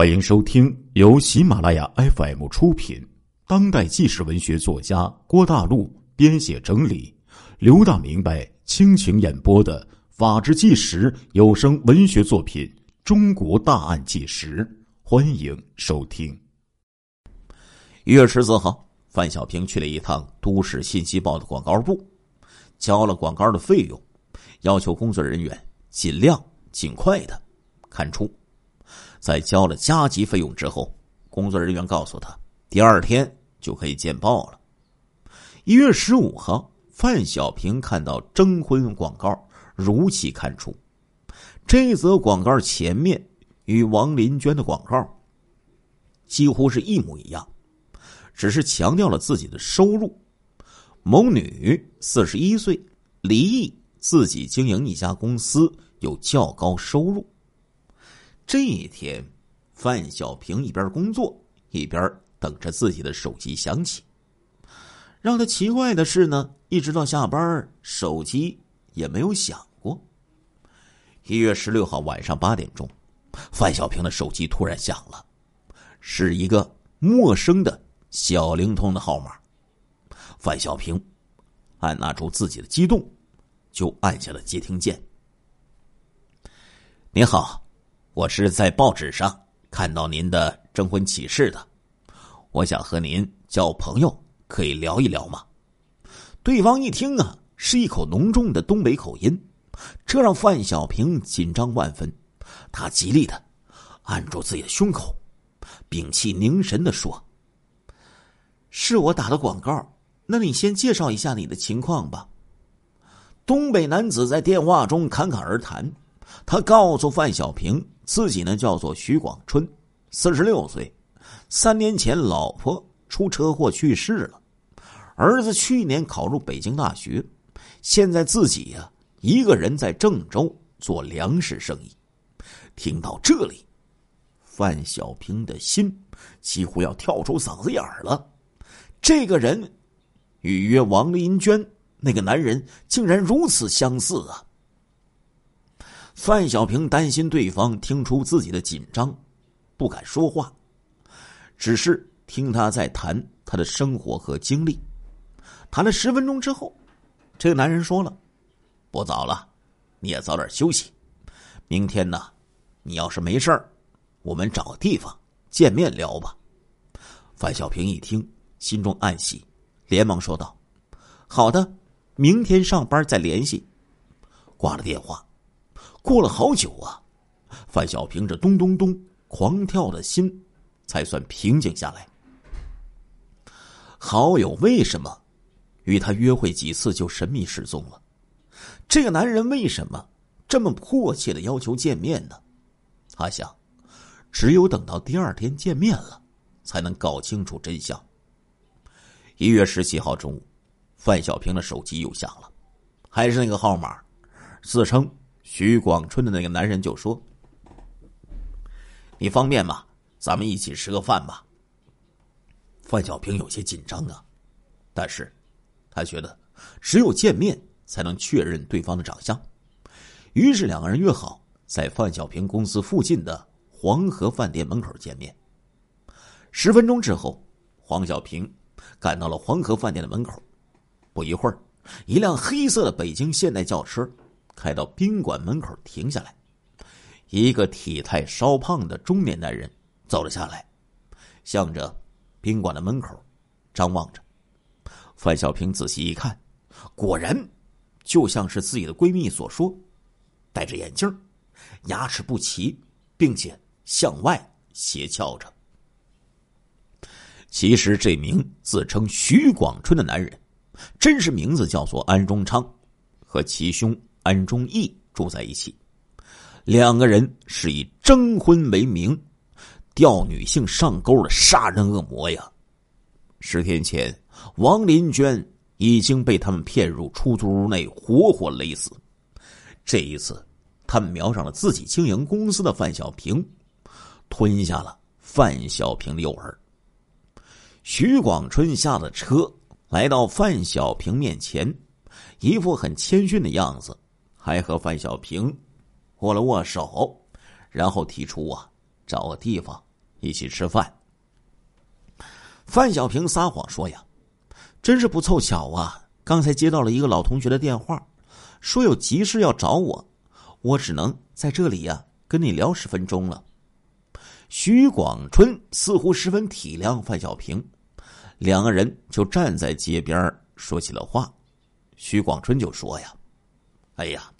欢迎收听由喜马拉雅 FM 出品、当代纪实文学作家郭大陆编写整理、刘大明白倾情演播的《法制纪实》有声文学作品《中国大案纪实》，欢迎收听。一月十四号，范小平去了一趟《都市信息报》的广告部，交了广告的费用，要求工作人员尽量尽快的看出。在交了加急费用之后，工作人员告诉他，第二天就可以见报了。一月十五号，范小平看到征婚广告，如期刊出。这则广告前面与王林娟的广告几乎是一模一样，只是强调了自己的收入。某女四十一岁，离异，自己经营一家公司，有较高收入。这一天，范小平一边工作一边等着自己的手机响起。让他奇怪的是呢，一直到下班，手机也没有响过。一月十六号晚上八点钟，范小平的手机突然响了，是一个陌生的小灵通的号码。范小平按捺住自己的激动，就按下了接听键。你好。我是在报纸上看到您的征婚启事的，我想和您交朋友，可以聊一聊吗？对方一听啊，是一口浓重的东北口音，这让范小平紧张万分。他极力的按住自己的胸口，屏气凝神的说：“是我打的广告，那你先介绍一下你的情况吧。”东北男子在电话中侃侃而谈，他告诉范小平。自己呢叫做徐广春，四十六岁，三年前老婆出车祸去世了，儿子去年考入北京大学，现在自己呀一个人在郑州做粮食生意。听到这里，范小平的心几乎要跳出嗓子眼儿了。这个人与约王林娟那个男人竟然如此相似啊！范小平担心对方听出自己的紧张，不敢说话，只是听他在谈他的生活和经历。谈了十分钟之后，这个男人说了：“不早了，你也早点休息。明天呢，你要是没事儿，我们找个地方见面聊吧。”范小平一听，心中暗喜，连忙说道：“好的，明天上班再联系。”挂了电话。过了好久啊，范小平这咚咚咚狂跳的心才算平静下来。好友为什么与他约会几次就神秘失踪了？这个男人为什么这么迫切的要求见面呢？他想，只有等到第二天见面了，才能搞清楚真相。一月十七号中午，范小平的手机又响了，还是那个号码，自称。徐广春的那个男人就说：“你方便吗？咱们一起吃个饭吧。”范小平有些紧张啊，但是，他觉得只有见面才能确认对方的长相，于是两个人约好在范小平公司附近的黄河饭店门口见面。十分钟之后，黄小平赶到了黄河饭店的门口，不一会儿，一辆黑色的北京现代轿车。开到宾馆门口停下来，一个体态稍胖的中年男人走了下来，向着宾馆的门口张望着。范小平仔细一看，果然就像是自己的闺蜜所说，戴着眼镜，牙齿不齐，并且向外斜翘着。其实这名自称徐广春的男人，真实名字叫做安中昌，和其兄。安忠义住在一起，两个人是以征婚为名，钓女性上钩的杀人恶魔呀！十天前，王林娟已经被他们骗入出租屋内，活活勒死。这一次，他们瞄上了自己经营公司的范小平，吞下了范小平的诱饵。徐广春下了车，来到范小平面前，一副很谦逊的样子。还和范小平握了握手，然后提出啊，找个地方一起吃饭。范小平撒谎说呀：“真是不凑巧啊！刚才接到了一个老同学的电话，说有急事要找我，我只能在这里呀跟你聊十分钟了。”徐广春似乎十分体谅范小平，两个人就站在街边说起了话。徐广春就说：“呀，哎呀，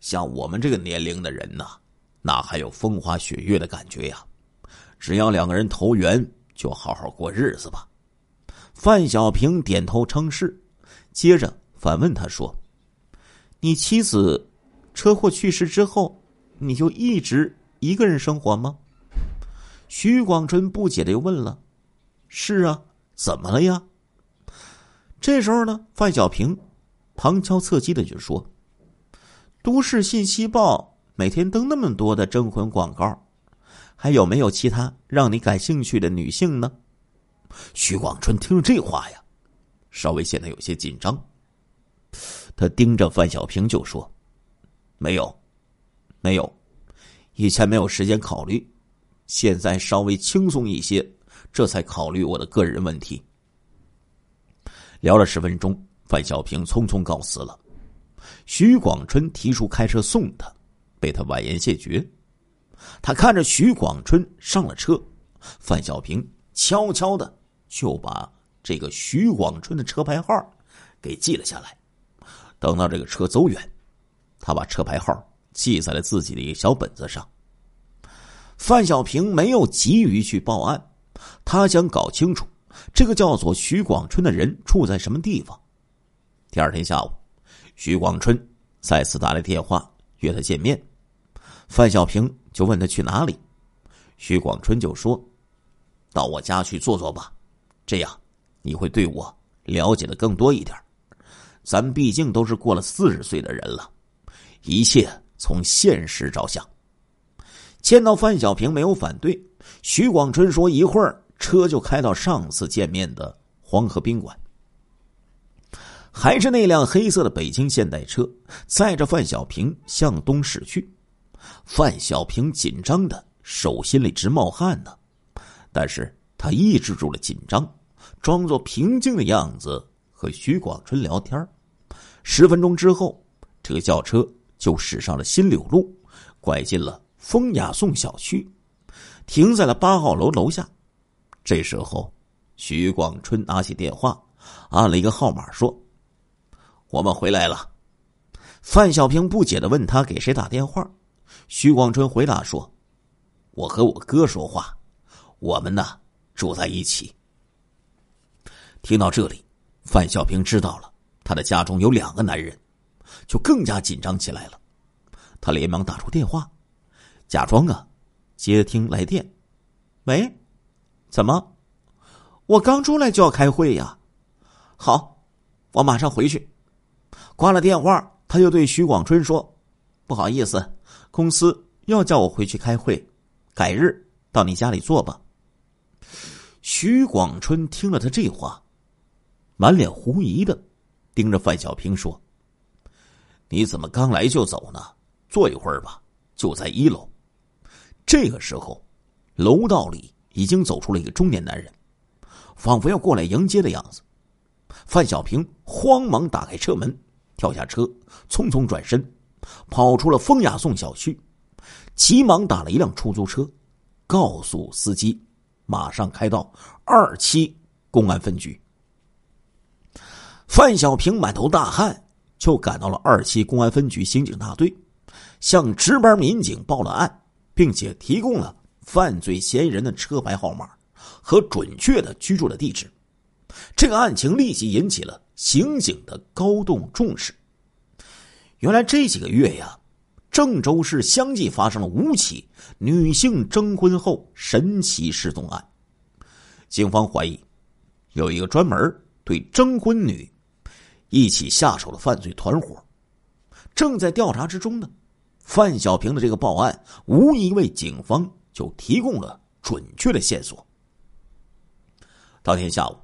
像我们这个年龄的人呐，哪还有风花雪月的感觉呀？只要两个人投缘。”就好好过日子吧。范小平点头称是，接着反问他说：“你妻子车祸去世之后，你就一直一个人生活吗？”徐广春不解的又问了：“是啊，怎么了呀？”这时候呢，范小平旁敲侧击的就说：“都市信息报每天登那么多的征婚广告。”还有没有其他让你感兴趣的女性呢？徐广春听了这话呀，稍微显得有些紧张。他盯着范小平就说：“没有，没有，以前没有时间考虑，现在稍微轻松一些，这才考虑我的个人问题。”聊了十分钟，范小平匆匆告辞了。徐广春提出开车送他，被他婉言谢绝。他看着徐广春上了车，范小平悄悄的就把这个徐广春的车牌号给记了下来。等到这个车走远，他把车牌号记在了自己的一个小本子上。范小平没有急于去报案，他想搞清楚这个叫做徐广春的人住在什么地方。第二天下午，徐广春再次打来电话约他见面，范小平。就问他去哪里，徐广春就说：“到我家去坐坐吧，这样你会对我了解的更多一点。咱毕竟都是过了四十岁的人了，一切从现实着想。”见到范小平没有反对，徐广春说：“一会儿车就开到上次见面的黄河宾馆，还是那辆黑色的北京现代车，载着范小平向东驶去。”范小平紧张的手心里直冒汗呢，但是他抑制住了紧张，装作平静的样子和徐广春聊天。十分钟之后，这个轿车就驶上了新柳路，拐进了风雅颂小区，停在了八号楼楼下。这时候，徐广春拿起电话，按了一个号码，说：“我们回来了。”范小平不解的问他：“给谁打电话？”徐广春回答说：“我和我哥说话，我们呢住在一起。”听到这里，范小平知道了他的家中有两个男人，就更加紧张起来了。他连忙打出电话，假装啊接听来电：“喂，怎么？我刚出来就要开会呀。好，我马上回去。”挂了电话，他又对徐广春说：“不好意思。”公司要叫我回去开会，改日到你家里坐吧。徐广春听了他这话，满脸狐疑的盯着范小平说：“你怎么刚来就走呢？坐一会儿吧，就在一楼。”这个时候，楼道里已经走出了一个中年男人，仿佛要过来迎接的样子。范小平慌忙打开车门，跳下车，匆匆转身。跑出了风雅颂小区，急忙打了一辆出租车，告诉司机马上开到二期公安分局。范小平满头大汗，就赶到了二期公安分局刑警大队，向值班民警报了案，并且提供了犯罪嫌疑人的车牌号码和准确的居住的地址。这个案情立即引起了刑警的高度重视。原来这几个月呀，郑州市相继发生了五起女性征婚后神奇失踪案。警方怀疑，有一个专门对征婚女一起下手的犯罪团伙，正在调查之中呢。范小平的这个报案，无疑为警方就提供了准确的线索。当天下午，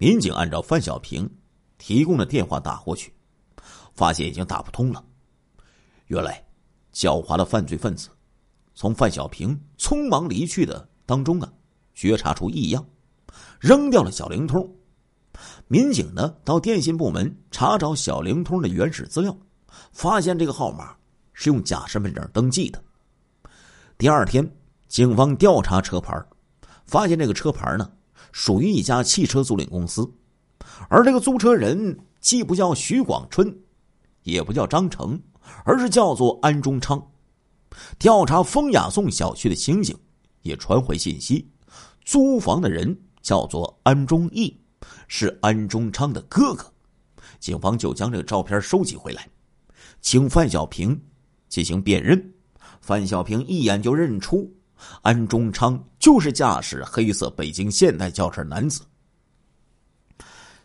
民警按照范小平提供的电话打过去。发现已经打不通了。原来，狡猾的犯罪分子从范小平匆忙离去的当中啊，觉察出异样，扔掉了小灵通。民警呢，到电信部门查找小灵通的原始资料，发现这个号码是用假身份证登记的。第二天，警方调查车牌，发现这个车牌呢，属于一家汽车租赁公司，而这个租车人既不叫徐广春，也不叫张成，而是叫做安中昌。调查风雅颂小区的刑警也传回信息，租房的人叫做安中义。是安中昌的哥哥，警方就将这个照片收集回来，请范小平进行辨认。范小平一眼就认出安中昌就是驾驶黑色北京现代轿车男子。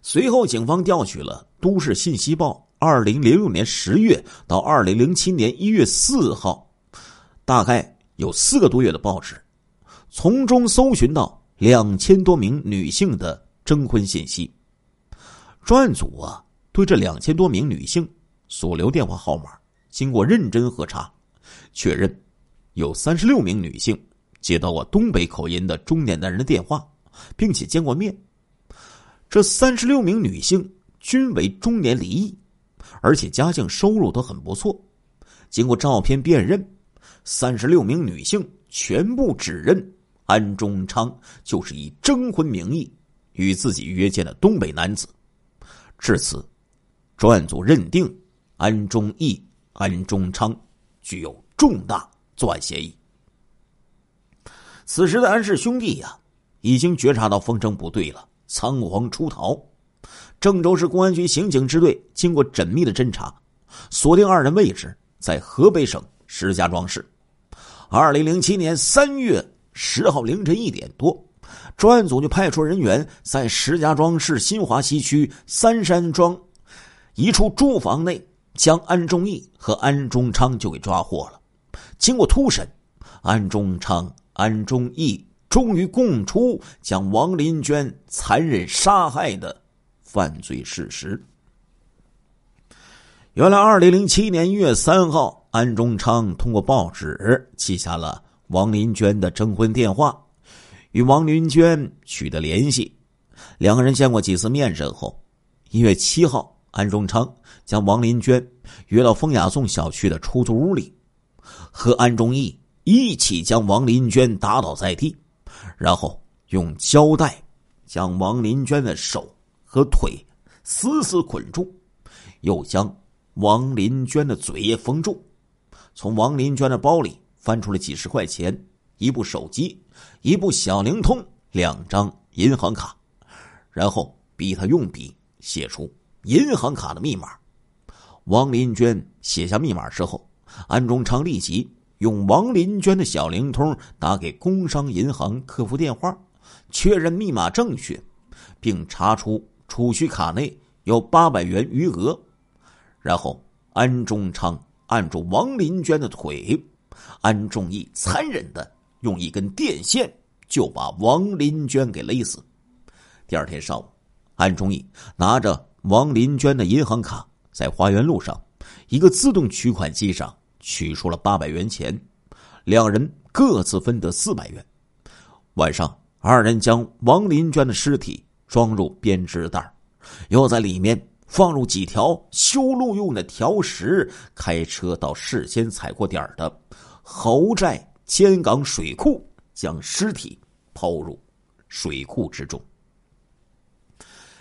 随后，警方调取了《都市信息报》二零零六年十月到二零零七年一月四号，大概有四个多月的报纸，从中搜寻到两千多名女性的。征婚信息，专案组啊，对这两千多名女性所留电话号码经过认真核查，确认有三十六名女性接到过东北口音的中年男人的电话，并且见过面。这三十六名女性均为中年离异，而且家境收入都很不错。经过照片辨认，三十六名女性全部指认安中昌就是以征婚名义。与自己约见的东北男子，至此，专案组认定安中义、安中昌具有重大作案嫌疑。此时的安氏兄弟呀，已经觉察到风声不对了，仓皇出逃。郑州市公安局刑警支队经过缜密的侦查，锁定二人位置在河北省石家庄市。二零零七年三月十号凌晨一点多。专案组就派出人员在石家庄市新华西区三山庄一处住房内，将安忠义和安忠昌就给抓获了。经过突审，安忠昌、安忠义终于供出将王林娟残忍杀害的犯罪事实。原来，二零零七年一月三号，安忠昌通过报纸记下了王林娟的征婚电话。与王林娟取得联系，两个人见过几次面之后，一月七号，安中昌将王林娟约到风雅颂小区的出租屋里，和安忠义一起将王林娟打倒在地，然后用胶带将王林娟的手和腿死死捆住，又将王林娟的嘴也封住，从王林娟的包里翻出了几十块钱。一部手机，一部小灵通，两张银行卡，然后逼他用笔写出银行卡的密码。王林娟写下密码之后，安中昌立即用王林娟的小灵通打给工商银行客服电话，确认密码正确，并查出储蓄卡内有八百元余额。然后，安中昌按住王林娟的腿，安仲义残忍的。用一根电线就把王林娟给勒死。第二天上午，安忠义拿着王林娟的银行卡，在花园路上一个自动取款机上取出了八百元钱，两人各自分得四百元。晚上，二人将王林娟的尸体装入编织袋，又在里面放入几条修路用的条石，开车到事先踩过点的侯寨。尖港水库将尸体抛入水库之中。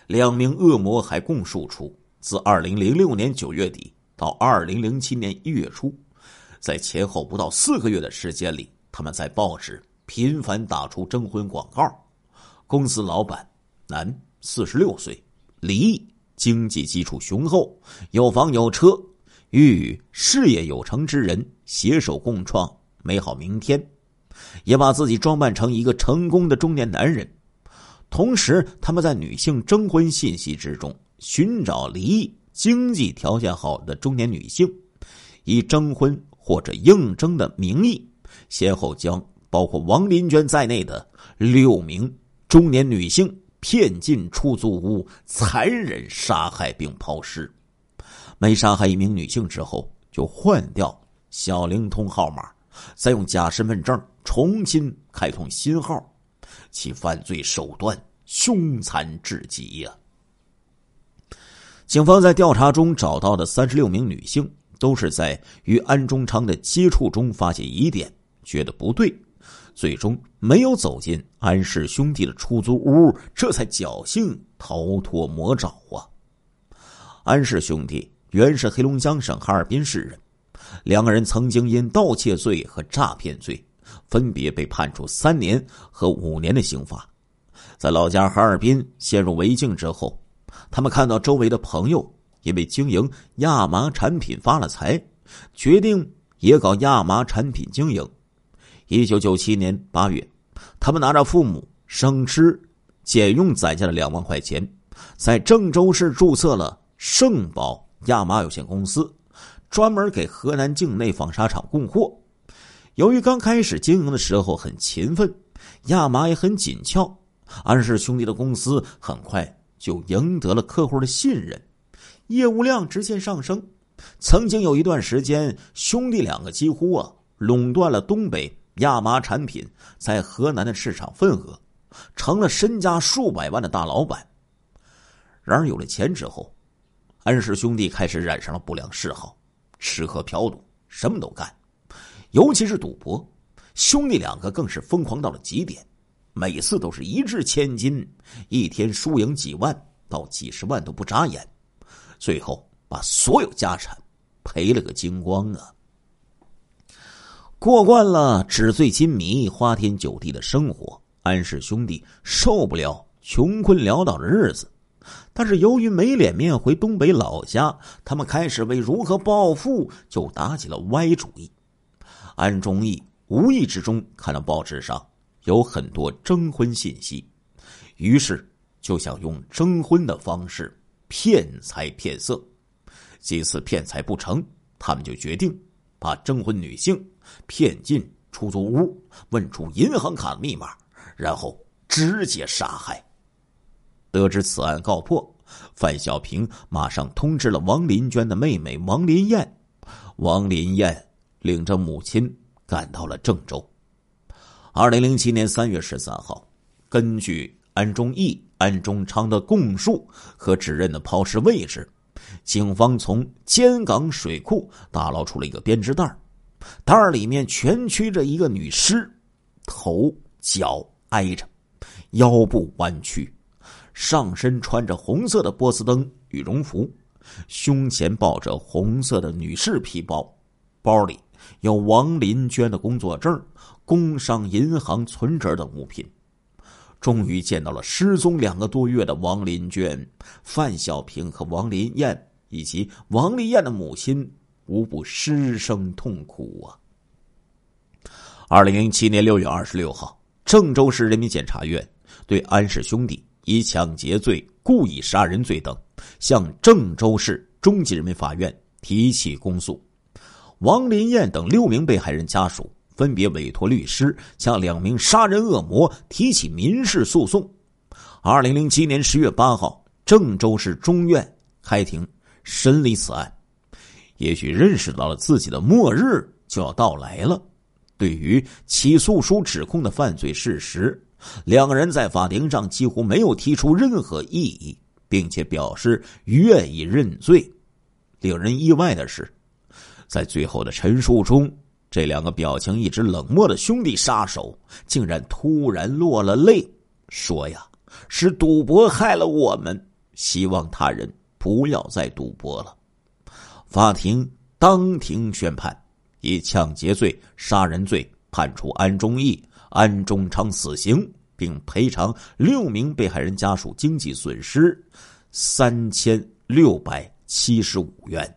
两名恶魔还供述出，自二零零六年九月底到二零零七年一月初，在前后不到四个月的时间里，他们在报纸频繁打出征婚广告。公司老板男，四十六岁，离异，经济基础雄厚，有房有车，欲与事业有成之人携手共创。美好明天，也把自己装扮成一个成功的中年男人。同时，他们在女性征婚信息之中寻找离异、经济条件好的中年女性，以征婚或者应征的名义，先后将包括王林娟在内的六名中年女性骗进出租屋，残忍杀害并抛尸。每杀害一名女性之后，就换掉小灵通号码。再用假身份证重新开通新号，其犯罪手段凶残至极呀。警方在调查中找到的三十六名女性，都是在与安中昌的接触中发现疑点，觉得不对，最终没有走进安氏兄弟的出租屋，这才侥幸逃脱魔爪啊。安氏兄弟原是黑龙江省哈尔滨市人，两个人曾经因盗窃罪和诈骗罪，分别被判处三年和五年的刑罚，在老家哈尔滨陷入违境之后。他们看到周围的朋友因为经营亚麻产品发了财，决定也搞亚麻产品经营。一九九七年八月，他们拿着父母省吃俭用攒下的两万块钱，在郑州市注册了盛宝亚麻有限公司，专门给河南境内纺纱厂供货。由于刚开始经营的时候很勤奋，亚麻也很紧俏，安氏兄弟的公司很快。就赢得了客户的信任，业务量直线上升。曾经有一段时间，兄弟两个几乎啊垄断了东北亚麻产品在河南的市场份额，成了身家数百万的大老板。然而有了钱之后，安氏兄弟开始染上了不良嗜好，吃喝嫖赌，什么都干，尤其是赌博，兄弟两个更是疯狂到了极点。每次都是一掷千金，一天输赢几万到几十万都不眨眼，最后把所有家产赔了个精光啊！过惯了纸醉金迷、花天酒地的生活，安氏兄弟受不了穷困潦倒的日子。但是由于没脸面回东北老家，他们开始为如何暴富就打起了歪主意。安忠义无意之中看到报纸上。有很多征婚信息，于是就想用征婚的方式骗财骗色。几次骗财不成，他们就决定把征婚女性骗进出租屋，问出银行卡密码，然后直接杀害。得知此案告破，范小平马上通知了王林娟的妹妹王林燕。王林燕领着母亲赶到了郑州。二零零七年三月十三号，根据安忠义、安忠昌的供述和指认的抛尸位置，警方从尖港水库打捞出了一个编织袋袋里面蜷曲着一个女尸，头脚挨着，腰部弯曲，上身穿着红色的波司登羽绒服，胸前抱着红色的女士皮包，包里有王林娟的工作证。工商银行存折等物品，终于见到了失踪两个多月的王林娟、范小平和王林燕，以及王林燕的母亲，无不失声痛哭啊！二零零七年六月二十六号，郑州市人民检察院对安氏兄弟以抢劫罪、故意杀人罪等，向郑州市中级人民法院提起公诉。王林燕等六名被害人家属。分别委托律师向两名杀人恶魔提起民事诉讼。二零零七年十月八号，郑州市中院开庭审理此案。也许认识到了自己的末日就要到来了。对于起诉书指控的犯罪事实，两个人在法庭上几乎没有提出任何异议，并且表示愿意认罪。令人意外的是，在最后的陈述中。这两个表情一直冷漠的兄弟杀手，竟然突然落了泪，说：“呀，是赌博害了我们，希望他人不要再赌博了。”法庭当庭宣判，以抢劫罪、杀人罪判处安忠义、安忠昌死刑，并赔偿六名被害人家属经济损失三千六百七十五元。